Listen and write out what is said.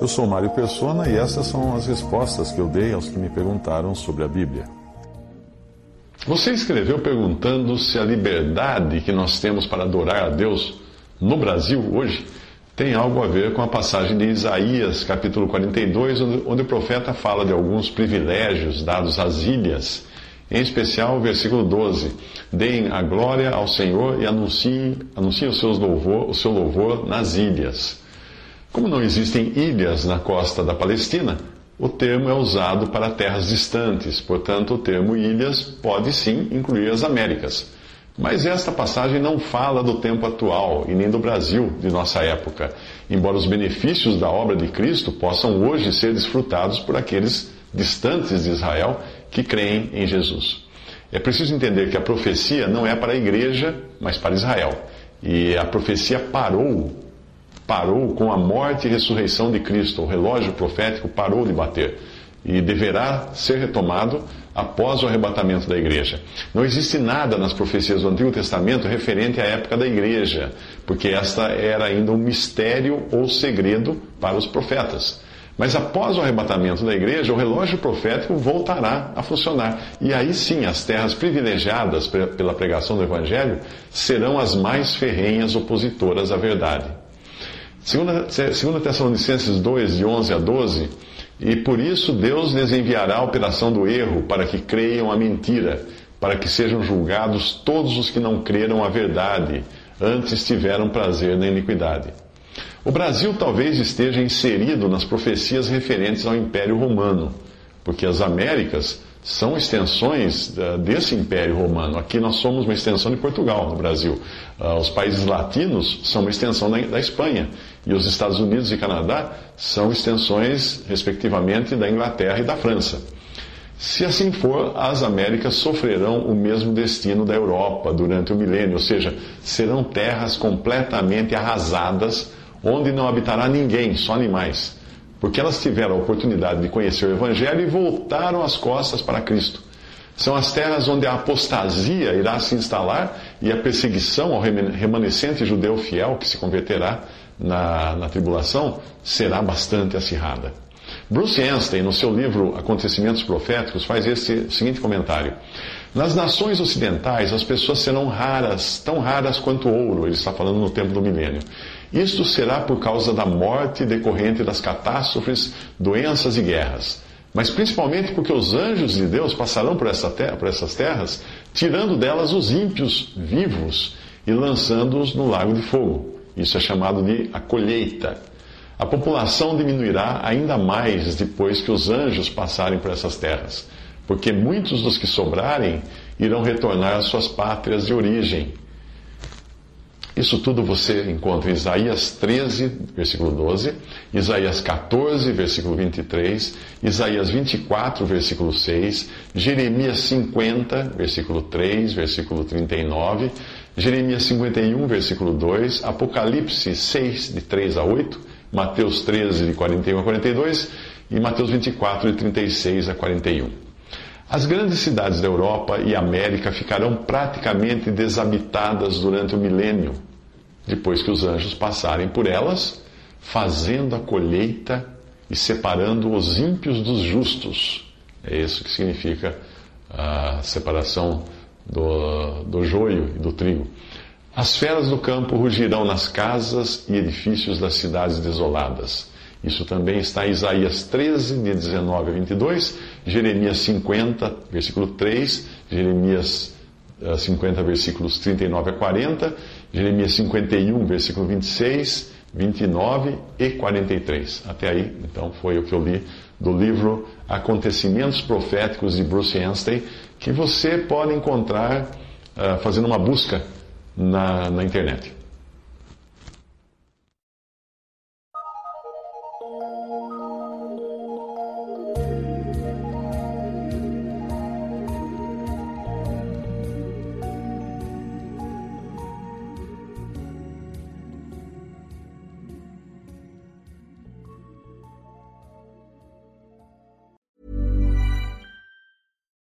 Eu sou Mário Persona e essas são as respostas que eu dei aos que me perguntaram sobre a Bíblia. Você escreveu perguntando se a liberdade que nós temos para adorar a Deus no Brasil hoje tem algo a ver com a passagem de Isaías, capítulo 42, onde, o profeta fala de alguns privilégios dados às ilhas, em especial o versículo 12: Deem a glória ao Senhor e anunciem, anunciem o, seus louvor, o seu louvor nas ilhas. Como não existem ilhas na costa da Palestina, o termo é usado para terras distantes, portanto, o termo ilhas pode sim incluir as Américas. Mas esta passagem não fala do tempo atual e nem do Brasil de nossa época, embora os benefícios da obra de Cristo possam hoje ser desfrutados por aqueles distantes de Israel que creem em Jesus. É preciso entender que a profecia não é para a igreja, mas para Israel. E a profecia parou, parou com a morte e ressurreição de Cristo. O relógio profético parou de bater e deverá ser retomado após o arrebatamento da igreja. Não existe nada nas profecias do Antigo Testamento referente à época da igreja, porque esta era ainda um mistério ou segredo para os profetas. Mas após o arrebatamento da igreja, o relógio profético voltará a funcionar. E aí sim, as terras privilegiadas pela pregação do Evangelho serão as mais ferrenhas opositoras à verdade. Segunda, Tessalonicenses 2, de 11 a 12, e por isso Deus lhes enviará a operação do erro, para que creiam a mentira, para que sejam julgados todos os que não creram a verdade, antes tiveram prazer na iniquidade. O Brasil talvez esteja inserido nas profecias referentes ao Império Romano, porque as Américas são extensões desse Império Romano. Aqui nós somos uma extensão de Portugal, no Brasil. Ah, os países latinos são uma extensão da Espanha. E os Estados Unidos e Canadá são extensões, respectivamente, da Inglaterra e da França. Se assim for, as Américas sofrerão o mesmo destino da Europa durante o milênio, ou seja, serão terras completamente arrasadas, onde não habitará ninguém, só animais, porque elas tiveram a oportunidade de conhecer o Evangelho e voltaram as costas para Cristo. São as terras onde a apostasia irá se instalar e a perseguição ao remanescente judeu fiel que se converterá na, na tribulação será bastante acirrada. Bruce Anstey, no seu livro Acontecimentos Proféticos, faz esse seguinte comentário. Nas nações ocidentais, as pessoas serão raras, tão raras quanto ouro, ele está falando no tempo do milênio. Isto será por causa da morte decorrente das catástrofes, doenças e guerras. Mas principalmente porque os anjos de Deus passarão por, essa terra, por essas terras, tirando delas os ímpios vivos e lançando-os no lago de fogo. Isso é chamado de a colheita. A população diminuirá ainda mais depois que os anjos passarem por essas terras, porque muitos dos que sobrarem irão retornar às suas pátrias de origem. Isso tudo você encontra em Isaías 13, versículo 12, Isaías 14, versículo 23, Isaías 24, versículo 6, Jeremias 50, versículo 3, versículo 39, Jeremias 51, versículo 2, Apocalipse 6, de 3 a 8, Mateus 13, de 41 a 42 e Mateus 24, de 36 a 41. As grandes cidades da Europa e América ficarão praticamente desabitadas durante o milênio, depois que os anjos passarem por elas, fazendo a colheita e separando os ímpios dos justos. É isso que significa a separação do, do joio e do trigo. As feras do campo rugirão nas casas e edifícios das cidades desoladas. Isso também está em Isaías 13, de 19 a 22, Jeremias 50, versículo 3, Jeremias 50, eh, versículos 39 a 40, Jeremias 51, versículo 26, 29 e 43. Até aí, então, foi o que eu li do livro Acontecimentos Proféticos de Bruce Anstey, que você pode encontrar uh, fazendo uma busca na, na internet.